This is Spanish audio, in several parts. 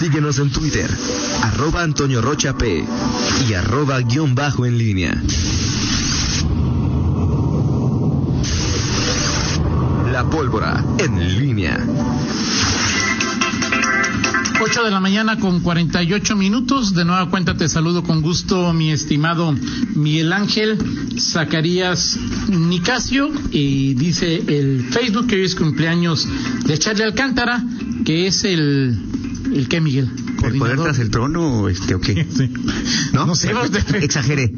Síguenos en Twitter, arroba Antonio Rocha P y arroba guion bajo en línea. La pólvora en línea. 8 de la mañana con 48 minutos. De nueva cuenta te saludo con gusto, mi estimado Miguel Ángel Zacarías Nicasio. Y dice el Facebook que hoy es cumpleaños de Charlie Alcántara, que es el. ¿El qué, Miguel? ¿El poder tras el trono o este o qué? Sí. ¿No? No sé, Exageré.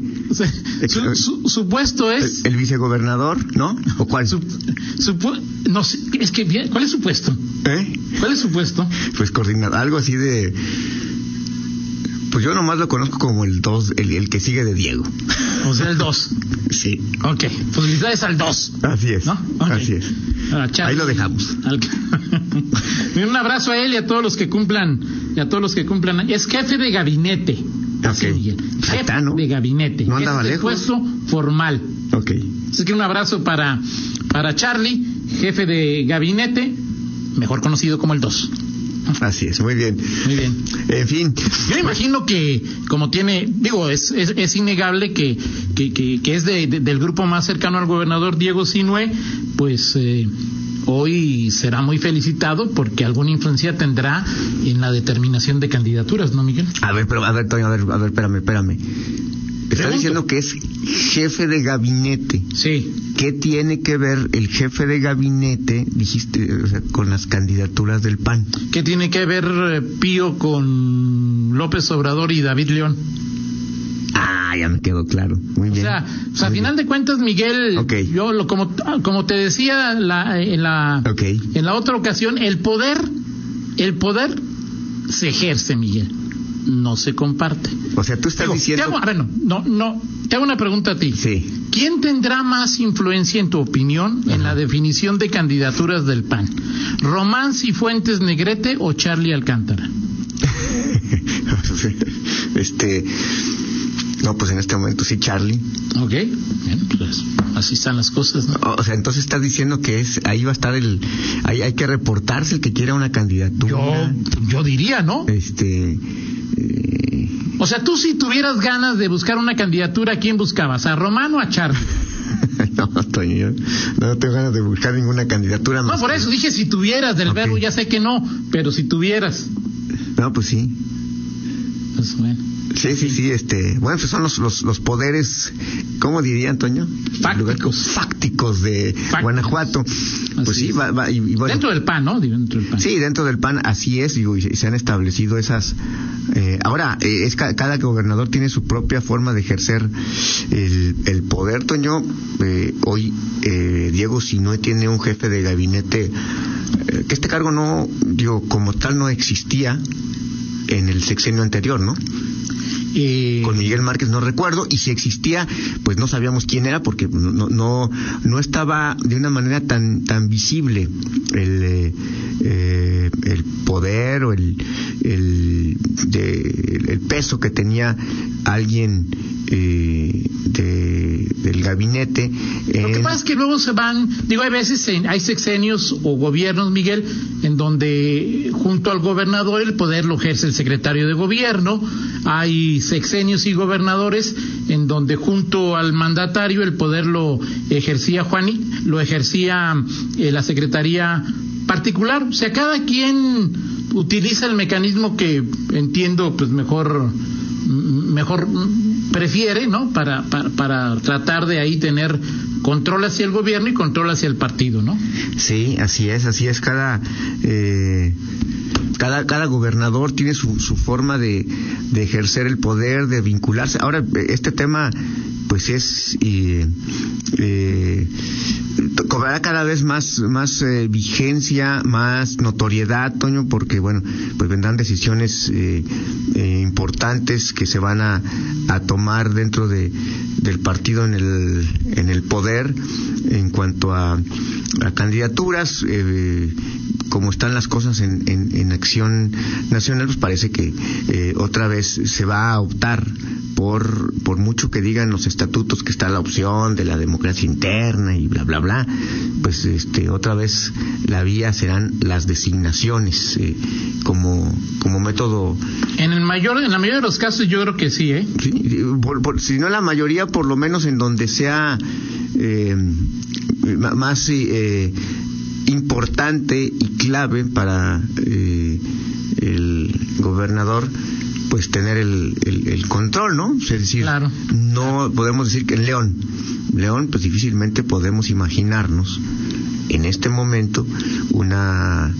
Su, su- su puesto El, es. el vicegobernador, ¿no? ¿O cuál? su- no sé, es que, bien, ¿cuál es su puesto? ¿Eh? ¿Cuál es su puesto? Pues coordinar, algo así de... Pues yo nomás lo conozco como el dos, el, el que sigue de Diego. O sea, el 2. Sí. Ok, felicidades al 2. Así es. ¿No? Así es. Ah. Ahí lo dejamos. Al- Un abrazo a él y a todos los que cumplan, y a todos los que cumplan. Es jefe de gabinete. Así, Ok. Miguel. Ahí Jefe está, ¿no? de gabinete. No andaba lejos. puesto formal. Ok. Así que un abrazo para, para Charlie, jefe de gabinete, mejor conocido como el 2. Así es, muy bien. Muy bien. En fin. Yo imagino que, como tiene, digo, es, es, es innegable que, que, que, que es de- de- del grupo más cercano al gobernador Diego Sinue, pues eh, hoy será muy felicitado porque alguna influencia tendrá en la determinación de candidaturas, ¿no, Miguel? A ver, pero, a ver, Toño, a ver, a ver, espérame, espérame. Está diciendo que es jefe de gabinete. Sí. ¿Qué tiene que ver el jefe de gabinete, dijiste, o sea, con las candidaturas del PAN? ¿Qué tiene que ver eh, Pío con López Obrador y David León? Ah, ya me quedó claro. Muy O bien. sea, o sea, a final de cuentas, Miguel, yo lo, como, como te decía la, en, la, en la otra ocasión, el poder, el poder se ejerce, Miguel, no se comparte. O sea, tú estás Digo, diciendo... te hago, bueno, no, no, te hago una pregunta a ti. Sí. ¿Quién tendrá más influencia, en tu opinión, en la definición de candidaturas del PAN? ¿Román Cifuentes Negrete o Charlie Alcántara? este... No, pues en este momento sí, Charlie. ¿Ok? Bien, pues así están las cosas, ¿no? O sea, entonces estás diciendo que es ahí va a estar el... Ahí hay que reportarse el que quiera una candidatura. Yo, yo diría, ¿no? Este... O sea, tú si tuvieras ganas de buscar una candidatura, ¿a quién buscabas? ¿A Román o a Charlie? no, Toño, yo no tengo ganas de buscar ninguna candidatura No, más. por que- eso dije si tuvieras del verbo, ya sé que no, pero si tuvieras. No, pues sí. Pues bueno. Sí, sí, sí, este, bueno, esos son los, los, los poderes, ¿cómo diría Antonio? Fácticos. Fácticos de Guanajuato. Pues Así sí, va, va, y, bueno, Dentro del PAN, ¿no? Digo, Dentro del PAN. Sí, dentro del PAN así es, digo, y se han establecido esas. eh, ahora, eh, es ca- cada gobernador tiene su propia forma de ejercer el, el poder, Toño. Eh, hoy eh, Diego Sinue tiene un jefe de gabinete, eh, que este cargo no, digo, como tal no existía en el sexenio anterior, ¿no? Eh, con Miguel Márquez no recuerdo y si existía pues no sabíamos quién era porque no no no estaba de una manera tan tan visible el eh, eh, el poder o el el, de- el peso que tenía alguien eh, de, del gabinete Lo que pasa es que luego se van, digo, hay veces, en- hay sexenios o gobiernos, Miguel, en donde junto al gobernador el poder lo ejerce el secretario de gobierno, hay sexenios y gobernadores en donde junto al mandatario el poder lo ejercía Juani, lo ejercía eh, la secretaría particular, o sea, cada quien utiliza el mecanismo que entiendo pues mejor mejor prefiere, ¿no? Para, para, para tratar de ahí tener control hacia el gobierno y control hacia el partido, ¿no? Sí, así es, así es. Cada eh, cada, cada gobernador tiene su, su forma de, de ejercer el poder, de vincularse. Ahora, este tema, pues es eh, eh, cobrará cada vez más más eh, vigencia, más notoriedad, Toño, porque bueno, pues vendrán decisiones eh, eh, importantes que se van a, a tomar dentro de del partido en el en el poder en cuanto a, a candidaturas. Como están las cosas en, en, acción nacional, pues parece que otra vez se va a optar por, por mucho que digan los estatutos que está la opción de la democracia interna y bla, bla, bla, pues este, otra vez la vía serán las designaciones eh, como, como método. En el mayor, en la mayoría de los casos yo creo que sí, ¿eh? si no la mayoría, por lo menos en donde sea eh, más eh, importante y clave para eh, el gobernador pues tener el, el, control, ¿no? Es decir, no podemos decir que en León, León, pues difícilmente podemos imaginarnos en este momento una,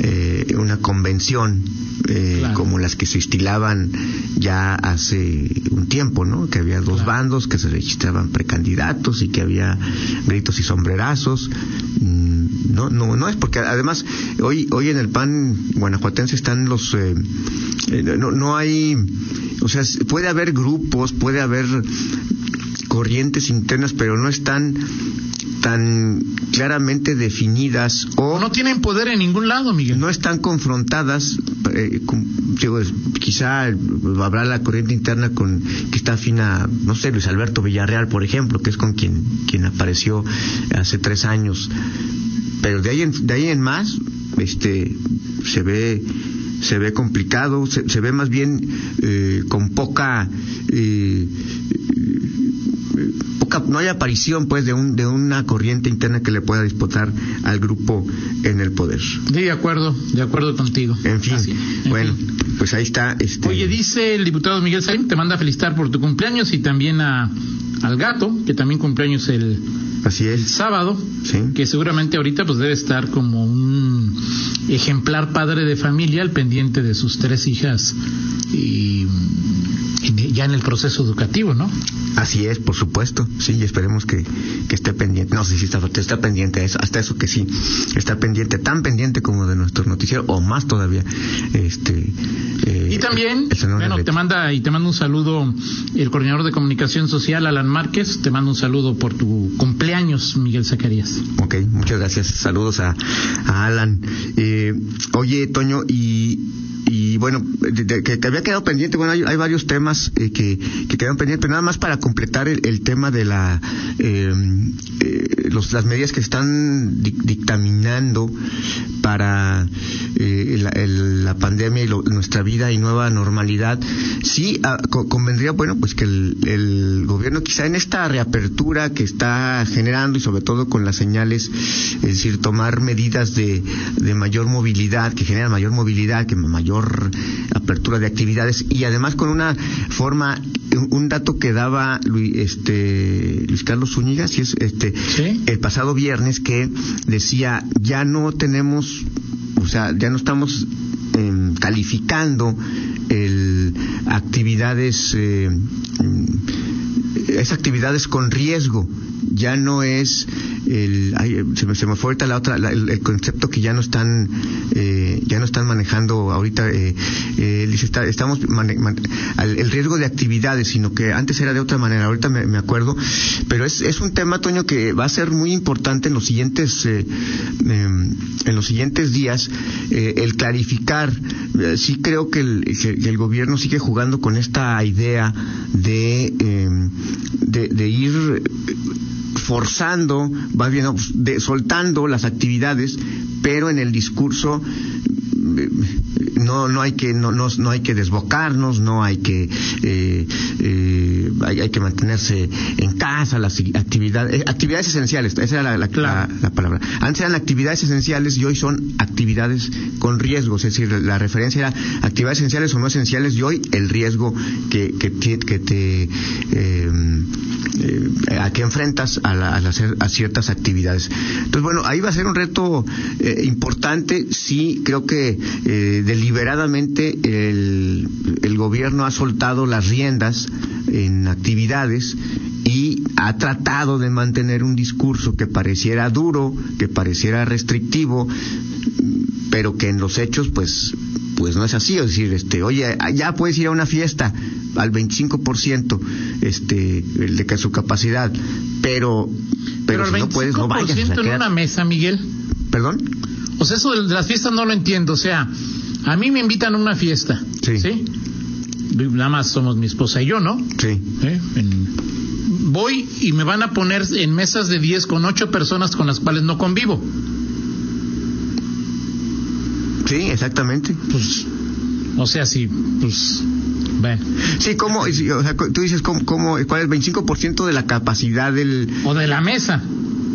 eh, una convención eh, como las que se estilaban ya hace un tiempo, ¿no? Que había dos bandos, que se registraban precandidatos y que había gritos y sombrerazos. Mm, no, no, no es porque además hoy, hoy en el PAN guanajuatense están los, eh, eh, no, no hay, o sea, puede haber grupos, puede haber corrientes internas, pero no están tan claramente definidas o no tienen poder en ningún lado, Miguel. No están confrontadas, eh, quizá habrá la corriente interna con que está afina, no sé, Luis Alberto Villarreal, por ejemplo, que es con quien quien apareció hace tres años, pero de ahí en, de ahí en más, este, se ve se ve complicado, se, ve más bien eh, con poca eh, no hay aparición pues de un de una corriente interna que le pueda disputar al grupo en el poder. de acuerdo, de acuerdo contigo. En fin, bueno, pues ahí está. Este... Oye, dice el diputado Miguel Salim, te manda a felicitar por tu cumpleaños y también a al gato, que también cumpleaños el, Así es. el sábado, que seguramente ahorita pues debe estar como un ejemplar padre de familia al pendiente de sus tres hijas y ya en el proceso educativo, ¿no? Así es, por supuesto, sí, y esperemos que, que esté pendiente, no sé si está, está pendiente, eso, hasta eso que sí, está pendiente, tan pendiente como de nuestro noticiero, o más todavía. Este, eh, y también, bueno, te manda, y te mando un saludo el coordinador de comunicación social, Alan Márquez, te mando un saludo por tu cumpleaños, Miguel Zacarías. Ok, muchas gracias, saludos a, a Alan. Eh, oye, Toño, y y bueno, que, había quedado pendiente, bueno, hay, varios temas eh, que, que quedaron pendientes, pero nada más para completar el, tema de la em, eh, los, las medidas que están dictaminando para eh, la, pandemia y nuestra vida y nueva normalidad, sí ah, convendría, bueno, pues que el, el, gobierno quizá en esta reapertura que está generando y sobre todo con las señales, es decir, tomar medidas de, de mayor movilidad, que generan mayor movilidad, que mayor apertura de actividades y además con una forma un dato que daba Luis, este, Luis Carlos Zúñiga, si es este, el pasado viernes que decía ya no tenemos, o sea, ya no estamos em, calificando el actividades eh, es actividades con riesgo ya no es el, se, me, se me fue la otra, el, concepto que ya no están, eh, ya no están manejando ahorita, eh, eh estamos el riesgo de actividades, sino que antes era de otra manera, ahorita me, acuerdo, pero es, es un tema, Toño, que va a ser muy importante en los siguientes, eh, em, en los siguientes días, el clarificar, sí creo que el, que el gobierno sigue jugando con esta idea de, em, de, de ir forzando, va bien, de, soltando las actividades, pero en el discurso no no hay que no no, no hay que desbocarnos no hay que eh, eh, hay, que mantenerse en casa las actividades eh, actividades esenciales esa era la, la, palabra. Antes eran actividades esenciales y hoy son actividades con riesgos es decir la referencia era actividades esenciales o no esenciales y hoy el riesgo que que, que te a que enfrentas a, a, ciertas actividades. Entonces bueno ahí va a ser un reto importante. Sí creo que eh, deliberadamente el, el gobierno ha soltado las riendas en actividades y ha tratado de mantener un discurso que pareciera duro, que pareciera restrictivo, pero que en los hechos pues pues no es así, es decir, este, oye, ya puedes ir a una fiesta al 25% este de que su capacidad, pero pero, no puedes no vayas en una mesa, Miguel. ¿Perdón? O sea, eso de las fiestas no lo entiendo. O sea, a mí me invitan a una fiesta. Sí. Nada más somos mi esposa y yo, ¿no? Sí. ¿Eh? Voy y me van a poner en mesas de 10 con 8 personas con las cuales no convivo. Sí, exactamente. Pues, o sea, sí, pues, bueno. Sí, ¿cómo? O sea, tú dices, ¿cómo, cómo, cuál es el 25% de la capacidad del... O de la mesa.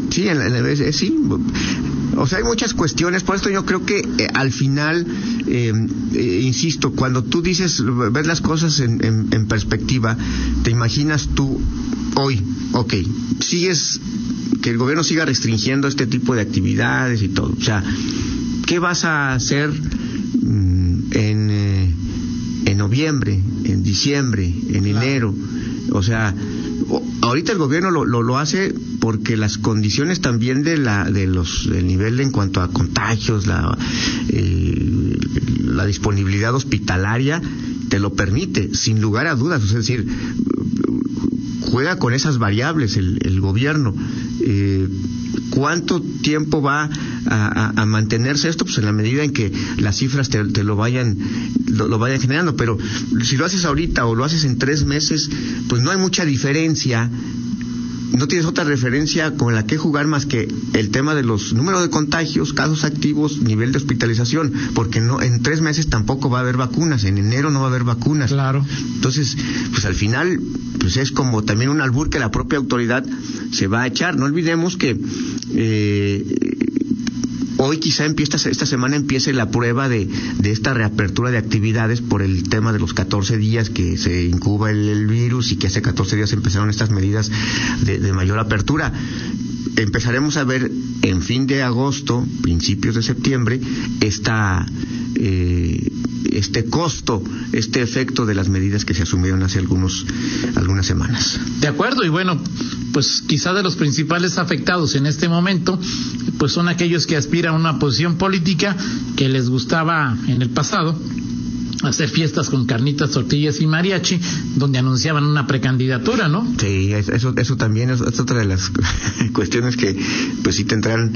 Sí, en la, sí. O sea, hay muchas cuestiones, por esto yo creo que eh, al final, eh, eh, insisto, cuando tú dices, ves las cosas en, en, perspectiva, te imaginas tú hoy, ok, sigues, que el gobierno siga restringiendo este tipo de actividades y todo. O sea, ¿qué vas a hacer mm, en, en noviembre, en diciembre, en enero? O sea, ahorita el gobierno lo, lo, hace porque las condiciones también de la de los del nivel en cuanto a contagios la eh, la disponibilidad hospitalaria te lo permite sin lugar a dudas. Es decir juega con esas variables el, el gobierno. Eh, ¿Cuánto tiempo va a, mantenerse esto? Pues en la medida en que las cifras te, lo vayan lo, vayan generando. Pero si lo haces ahorita o lo haces en tres meses, pues no hay mucha diferencia no tienes otra referencia con la que jugar más que el tema de los números de contagios, casos activos, nivel de hospitalización, porque no en tres meses tampoco va a haber vacunas, en enero no va a haber vacunas. Claro. Entonces, pues al final, pues es como también un albur que la propia autoridad se va a echar. No olvidemos que eh, hoy quizá empieza, esta semana empiece la prueba de, de, esta reapertura de actividades por el tema de los 14 días que se incuba el, virus y que hace 14 días empezaron estas medidas de, de mayor apertura empezaremos a ver en fin de agosto, principios de septiembre, esta, eh, este costo, este efecto de las medidas que se asumieron hace algunos, algunas semanas. De acuerdo, y bueno, pues quizá de los principales afectados en este momento, pues son aquellos que aspiran a una posición política que les gustaba en el pasado hacer fiestas con carnitas, tortillas y mariachi, donde anunciaban una precandidatura, ¿no? Sí, eso, eso también es, otra de las cuestiones que, pues sí tendrán.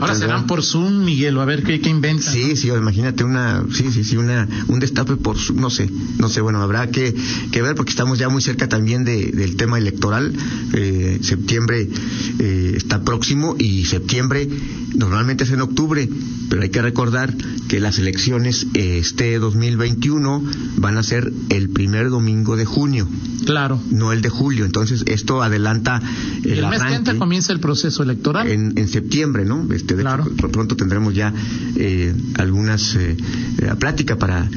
Ahora serán por Zoom, Miguel, o a ver qué, qué inventan. Sí, sí, imagínate una, sí, sí, sí, una, un destape por Zoom, no sé, no sé, bueno, habrá que, que ver porque estamos ya muy cerca también de, del tema electoral. Eh, septiembre eh, está próximo y septiembre normalmente es en octubre, pero hay que recordar que las elecciones este 2021 van a ser el primer domingo de junio. Claro. No el de julio. Entonces, esto adelanta el, el mes que comienza el proceso electoral. En, en septiembre, ¿no? Este, de claro. pronto tendremos ya eh, algunas eh, eh plática para,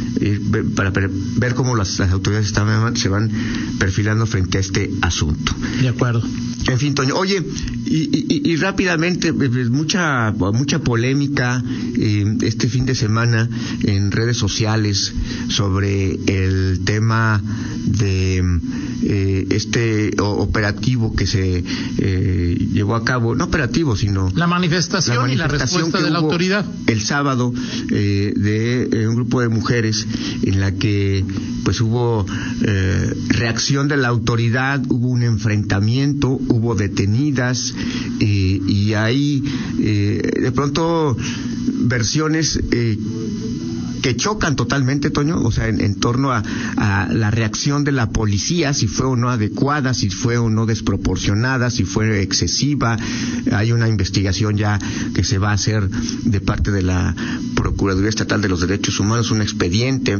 para ver cómo las, autoridades están, se van perfilando frente a este asunto. De acuerdo. En fin, Toño. Oye, y, y, rápidamente, eh, pues, mucha, mucha polémica eh, este fin de semana en redes sociales sobre el tema de eh, este operativo que se eh, llevó a cabo, no operativo, sino la manifestación, y la respuesta de la autoridad. El sábado eh, de un grupo de mujeres en la que pues hubo reacción de la autoridad, hubo un enfrentamiento, hubo detenidas y hay de pronto versiones que chocan totalmente, Toño, o sea, en, torno a, la reacción de la policía, si fue o no adecuada, si fue o no desproporcionada, si fue excesiva. Hay una investigación ya que se va a hacer de parte de la Procuraduría Estatal de los Derechos Humanos, un expediente.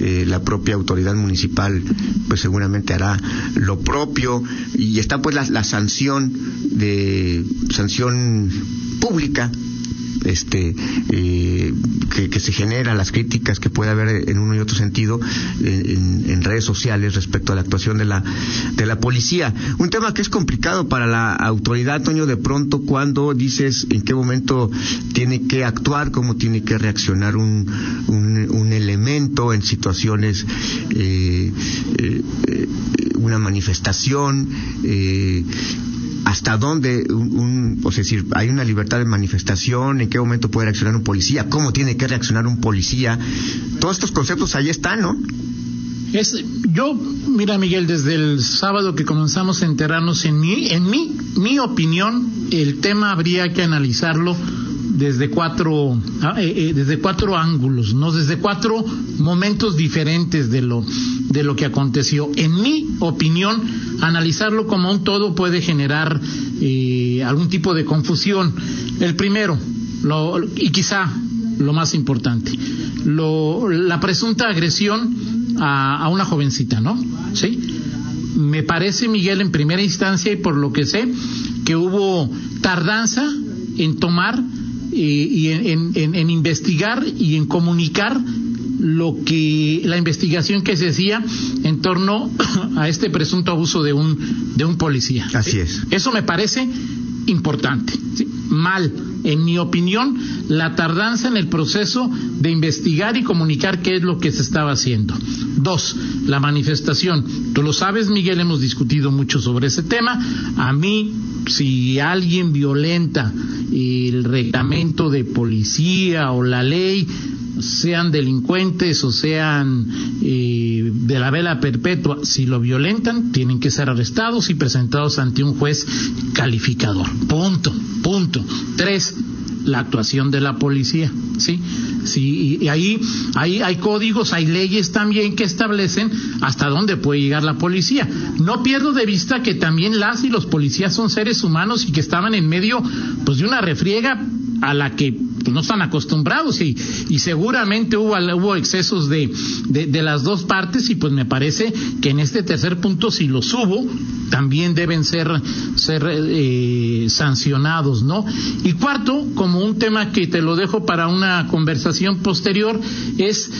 Eh, la propia autoridad municipal, pues seguramente hará lo propio. Y está pues la, la sanción de sanción pública este eh, que, se generan las críticas que puede haber en uno y otro sentido en, redes sociales respecto a la actuación de la de la policía. Un tema que es complicado para la autoridad Toño de pronto cuando dices en qué momento tiene que actuar cómo tiene que reaccionar un, un, elemento en situaciones eh, eh, una manifestación eh, hasta dónde un, o sea, decir, hay una libertad de manifestación, en qué momento puede reaccionar un policía, cómo tiene que reaccionar un policía. Todos estos conceptos ahí están, ¿no? Es, yo, mira Miguel, desde el sábado que comenzamos a enterarnos en mi, en mi, mi opinión, el tema habría que analizarlo desde cuatro, ah, eh, eh, desde cuatro ángulos, ¿no? Desde cuatro momentos diferentes de lo, de lo que aconteció. En mi opinión, analizarlo como un todo puede generar eh, algún tipo de confusión. El primero, lo, y quizá lo más importante, lo, la presunta agresión a, a una jovencita, ¿no? ¿Sí? Me parece, Miguel, en primera instancia y por lo que sé, que hubo tardanza en tomar y en, en, en, investigar y en comunicar lo que la investigación que se hacía en torno a este presunto abuso de un de un policía. Así es. Eso me parece importante. ¿sí? Mal, en mi opinión, la tardanza en el proceso de investigar y comunicar qué es lo que se estaba haciendo. Dos, la manifestación. Tú lo sabes, Miguel, hemos discutido mucho sobre ese tema. A mí, si alguien violenta el reglamento de policía o la ley, sean delincuentes o sean eh, de la vela perpetua, si lo violentan, tienen que ser arrestados y presentados ante un juez calificador. Punto, punto. Tres, la actuación de la policía, ¿sí? Sí, y ahí, ahí hay códigos, hay leyes también que establecen hasta dónde puede llegar la policía. No pierdo de vista que también las y los policías son seres humanos y que estaban en medio pues de una refriega a la que pues, no están acostumbrados y, y seguramente hubo, hubo excesos de, de, las dos partes y pues me parece que en este tercer punto si los hubo también deben ser, ser eh, sancionados, ¿no? Y cuarto, como un tema que te lo dejo para una conversación posterior, es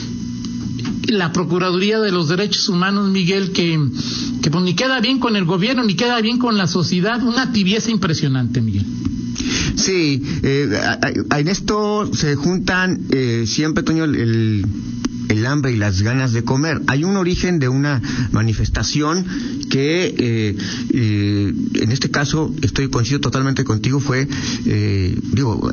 la Procuraduría de los Derechos Humanos, Miguel, que, que pues ni queda bien con el gobierno, ni queda bien con la sociedad, una tibieza impresionante, Miguel. Sí, eh, en esto se juntan eh, siempre, Toño, el, el hambre y las ganas de comer. Hay un origen de una manifestación que, eh, eh, en este caso, estoy coincido totalmente contigo, fue, eh, digo,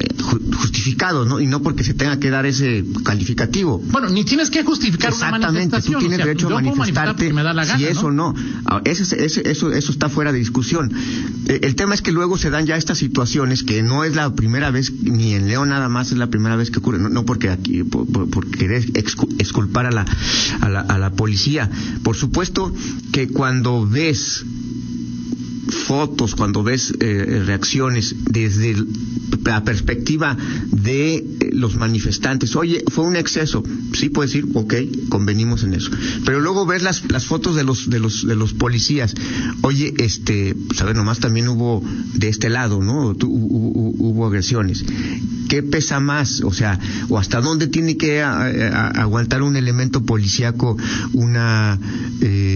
justificado, ¿no? Y no porque se tenga que dar ese calificativo. Bueno, ni tienes que justificar Exactamente, una manifestación. tú tienes o sea, derecho a manifestarte me da la gana, si eso ¿no? no. Ese, ese, eso, eso está fuera de discusión. Eh, el tema es que luego se dan ya estas situaciones que no es la primera vez, ni en León nada más es la primera vez que ocurre, no, no porque aquí, por, por, por querer exculpar a la, a la, a la policía. Por supuesto que cuando ves fotos, cuando ves eh, reacciones desde la perspectiva de eh, los manifestantes, oye, fue un exceso, sí puedes decir, ok, convenimos en eso. Pero luego ves las, las fotos de los, de los, de los policías, oye, este, ver, nomás también hubo de este lado, ¿no? Hubo, agresiones. ¿Qué pesa más? O sea, o hasta dónde tiene que a, aguantar un elemento policíaco una eh, eh,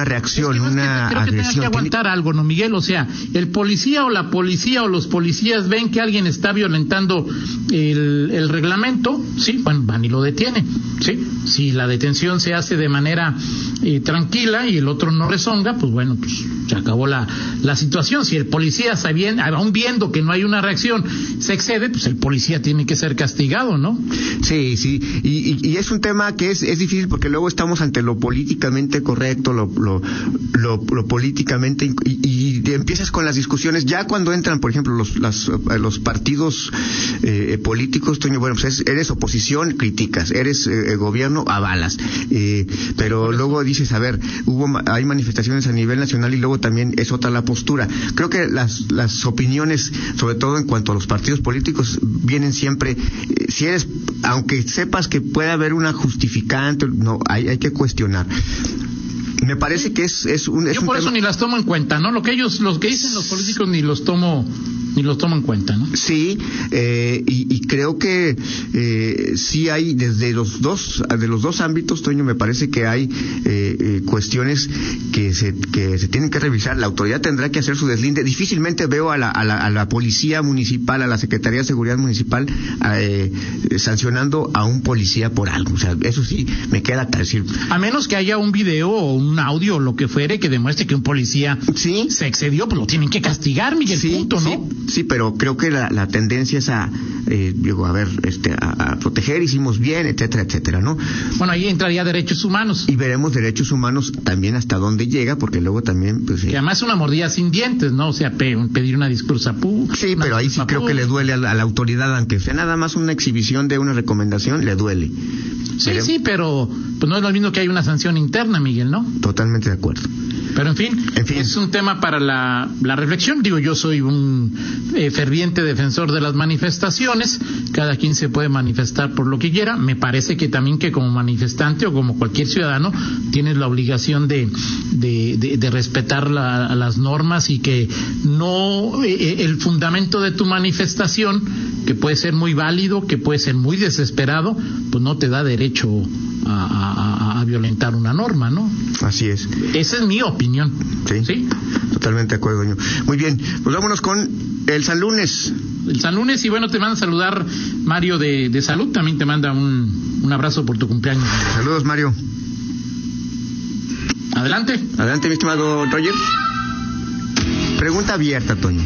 una reacción, es que una que, creo que que aguantar algo, ¿no, Miguel? O sea, el policía o la policía o los policías ven que alguien está violentando el, el reglamento, sí, bueno, van y lo detienen, sí. Si la detención se hace de manera eh, tranquila y el otro no rezonga, pues bueno, pues se acabó la, la situación. Si el policía, sabiendo, aún viendo que no hay una reacción, se excede, pues el policía tiene que ser castigado, ¿no? Sí, sí, y, y, es un tema que es, es difícil porque luego estamos ante lo políticamente correcto, lo, lo, lo, lo políticamente y, y, empiezas con las discusiones ya cuando entran por ejemplo los las, los partidos eh, políticos bueno pues es, eres oposición criticas eres eh, gobierno avalas eh, pero luego dices a ver hubo hay manifestaciones a nivel nacional y luego también es otra la postura creo que las las opiniones sobre todo en cuanto a los partidos políticos vienen siempre si eres aunque sepas que puede haber una justificante no hay hay que cuestionar me parece que es, es un. Es Yo un por tema... eso ni las tomo en cuenta, ¿no? Lo que ellos, los que dicen los políticos ni los tomo, ni los tomo en cuenta, ¿no? Sí, eh, y, y, creo que eh, sí hay desde los dos, de los dos ámbitos, Toño, me parece que hay eh, cuestiones que se, que se tienen que revisar. La autoridad tendrá que hacer su deslinde. Difícilmente veo a la, a la, a la policía municipal, a la Secretaría de Seguridad Municipal, sancionando a un policía por algo. O sea, eso sí me queda decir. A menos que haya un video o un audio o lo que fuere que demuestre que un policía sí se excedió, pues lo tienen que castigar, Miguel, sí, punto, ¿no? Sí, Sí, pero creo que la, la tendencia es a, eh, digo, a ver, este, a, a, proteger, hicimos bien, etcétera, etcétera, ¿no? Bueno, ahí entraría derechos humanos. Y veremos derechos humanos también hasta dónde llega, porque luego también, pues... Y además una mordida sin dientes, ¿no? O sea, pe pedir una discursa pública. Sí, pero ahí sí creo que le duele a la, a la, autoridad, aunque sea nada más una exhibición de una recomendación, le duele. Sí, sí, pero pues no es lo mismo que hay una sanción interna, Miguel, ¿no? Totalmente de acuerdo. Pero en fin, en fin, es un tema para la, la reflexión. Digo, yo soy un eh, ferviente defensor de las manifestaciones. Cada quien se puede manifestar por lo que quiera. Me parece que también que como manifestante o como cualquier ciudadano tienes la obligación de, de, de, de respetar la, las normas y que no eh, el fundamento de tu manifestación, que puede ser muy válido, que puede ser muy desesperado, pues no te da derecho a, a, a violentar una norma, ¿no? Así es. Esa es mi opinión. Sí. ¿Sí? Totalmente de acuerdo, doño. Muy bien, pues vámonos con el San Lunes. El San Lunes, y bueno, te manda a saludar Mario de, de Salud, también te manda un, un abrazo por tu cumpleaños. Saludos, Mario. Adelante. Adelante, mi estimado Roger. Pregunta abierta, Toño.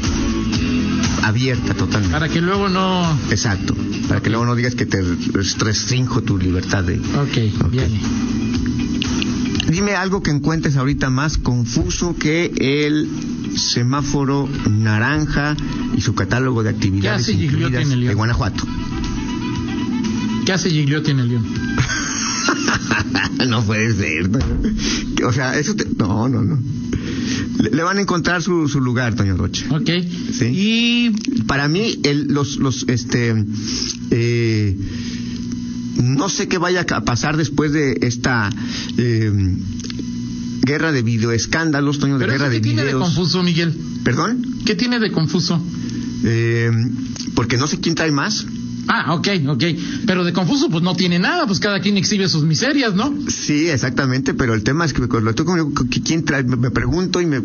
Abierta totalmente. Para que luego no. Exacto. Para que luego no digas que te restrinjo tu libertad de. Ok, okay. bien. Dime algo que encuentres ahorita más confuso que el semáforo naranja y su catálogo de actividades incluidas de Guanajuato. ¿Qué hace Gigliotti en el León? no puede ser. O sea, eso te... No, no, no. Le, van a encontrar su, su, lugar, Toño Roche. Ok. ¿Sí? Y... Para mí, el, los, los, este... Eh, no sé qué vaya a pasar después de esta eh, guerra de videoescándalos, Toño, de ¿Pero guerra eso de ¿qué videos. tiene de confuso, Miguel? ¿Perdón? ¿Qué tiene de confuso? Eh, porque no sé quién trae más. Ah, ok, ok. Pero de confuso, pues no tiene nada, pues cada quien exhibe sus miserias, ¿no? Sí, exactamente, pero el tema es que estoy conmigo, ¿quién trae? Me pregunto y me.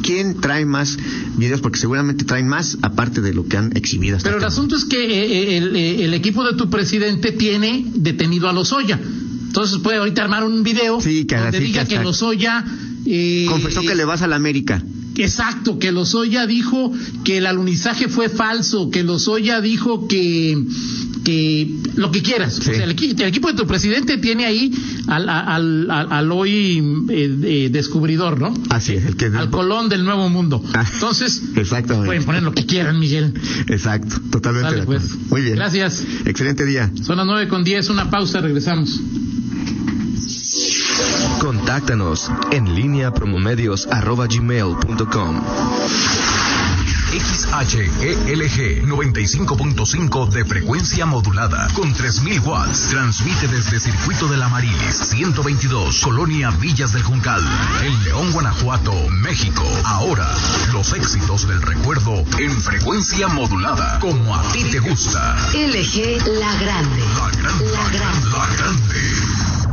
¿Quién trae más videos? Porque seguramente traen más, aparte de lo que han exhibido hasta Pero el asunto es que eh, el, el, equipo de tu presidente tiene detenido a Lozoya. Entonces puede ahorita armar un video sí, que donde sí, diga que, que Lozoya... Eh, confesó que le vas a la América. Exacto, que Lozoya dijo que el alunizaje fue falso, que Lozoya dijo que que lo que quieras. Sí. O sea, el, el, equipo de tu presidente tiene ahí al, al, al, al hoy eh, eh, descubridor, ¿no? Así es, el que al Colón del Nuevo Mundo. Entonces, Exactamente. pueden poner lo que quieran, Miguel. Exacto, totalmente. Pues. Muy bien. Gracias. Excelente día. Son las nueve con diez, una pausa, regresamos. Contáctanos en línea promomedios.com. XHELG 95.5 de frecuencia modulada con 3000 watts. Transmite desde Circuito de la Marilis 122, Colonia Villas del Juncal, en León, Guanajuato, México. Ahora, los éxitos del recuerdo en frecuencia modulada, como a ti te gusta. LG La Grande. La Grande. La Grande. La Grande.